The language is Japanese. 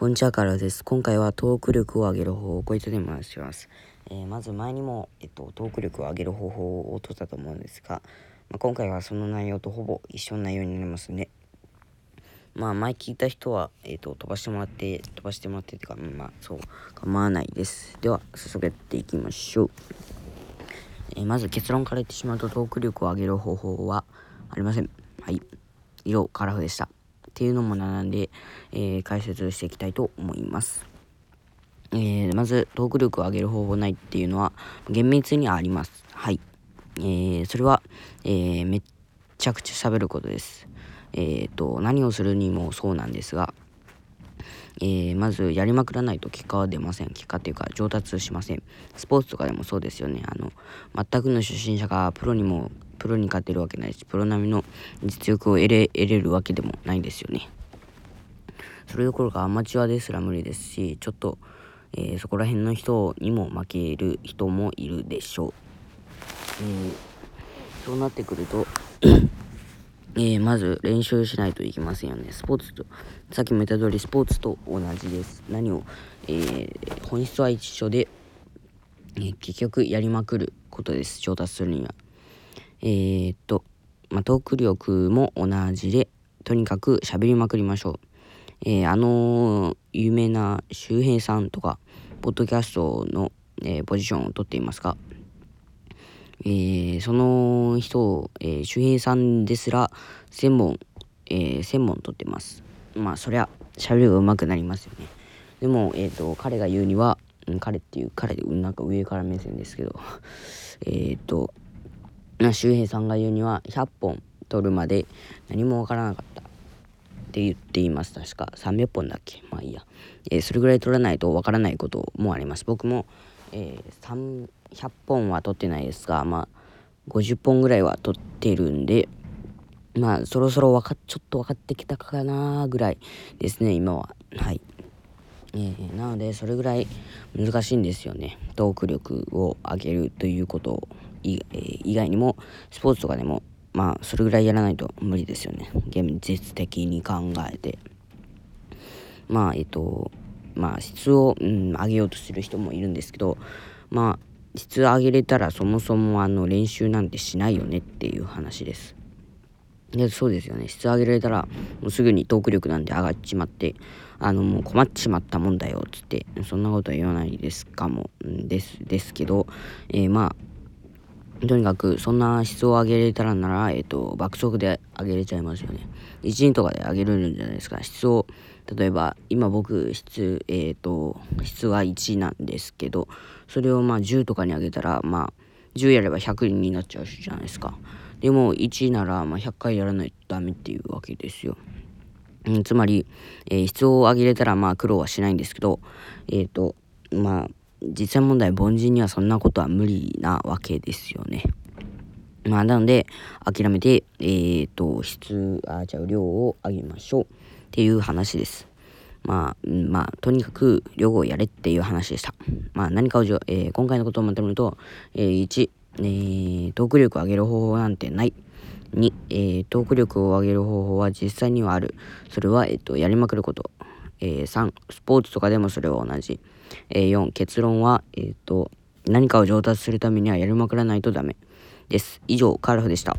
こんにちはからです。今回はトーク力を上げる方法をこいつで回します。えー、まず前にも、えっと、トーク力を上げる方法を取ったと思うんですが、まあ、今回はその内容とほぼ一緒の内容になりますね。まあ前聞いた人は、えっと、飛ばしてもらって、飛ばしてもらってっていうか、まあそう、構わないです。では、早速やっていきましょう。えー、まず結論から言ってしまうとトーク力を上げる方法はありません。はい。以上、カラフでした。っていうのも並んで、えー、解説していきたいと思います。えー、まず、トーク力を上げる方法ないっていうのは、厳密にはあります。はい。えー、それは、えー、めっちゃくちゃ喋ることです。えっ、と、何をするにもそうなんですが、えー、まずやりまくらないと結果は出ません。結果っていうか上達しません。スポーツとかでもそうですよね。あの、全くの初心者がプロにもプロに勝てるわけないしプロ並みの実力を得れ得れるわけでもないですよねそれどころかアマチュアですら無理ですしちょっと、えー、そこら辺の人にも負ける人もいるでしょう、えー、そうなってくると え、まず練習しないといけませんよね。スポーツと、さっきも言った通りスポーツと同じです。何を、えー、本質は一緒で、えー、結局やりまくることです。上達するには。えー、っと、まあ、トーク力も同じで、とにかく喋りまくりましょう。えー、あのー、有名な周平さんとか、ポッドキャストの、えー、ポジションを取っていますが、えー、その人、えー、周平さんですら、1000本、えー、1000本取ってます。まあ、そりゃ、喋りが上手くなりますよね。でも、えっ、と、彼が言うには、彼っていう、彼で、なんか上から目線ですけど、えっと、な周平さんが言うには100本取るまで何もわからなかったって言っています確か。300本だっけ？まあいいや、えー、それぐらい取らないとわからないこともあります。僕も、えー、100本は取ってないですがまあ50本ぐらいは取ってるんでまあそろそろわかちょっと分かってきたかなぐらいですね今は。はい。えー、なのでそれぐらい難しいんですよね。トーク力を上げるということ以外にもスポーツとかでもまあそれぐらいやらないと無理ですよね。現実的に考えて。まあえっとまあ質を、うん、上げようとする人もいるんですけどまあ質上げれたらそもそもあの練習なんてしないよねっていう話です。でそうですよね。質上げられたらもうすぐにトーク力なんて上がっちまってあのもう困っちまったもんだよっつってそんなことは言わないですかもですですけど、えー、まあとにかくそんな質を上げれたらなら、えっ、ー、と、爆速で上げれちゃいますよね。1人とかで上げれるんじゃないですか。質を、例えば、今僕、質、えっ、ー、と、質は1なんですけど、それをまあ10とかに上げたら、まあ、10やれば100になっちゃうじゃないですか。でも1ならまあ100回やらないとダメっていうわけですよ。つまり、えー、質を上げれたらまあ苦労はしないんですけど、えっ、ー、と、まあ、実際問題凡人にはそんなことは無理なわけですよね。まあ、なので、諦めて、えっ、ー、と、質、あ、じゃあ量を上げましょうっていう話です。まあ、まあ、とにかく量をやれっていう話でした。まあ、何かをじょ、えー、今回のことをまとめると、えー、1、えー、トーク力を上げる方法なんてない。2、えー、トーク力を上げる方法は実際にはある。それは、えっ、ー、と、やりまくること。えー、3、スポーツとかでもそれは同じ。えー、4、結論は、え、ー、と、何かを上達するためにはやりまくらないとダメです。以上、カールフでした。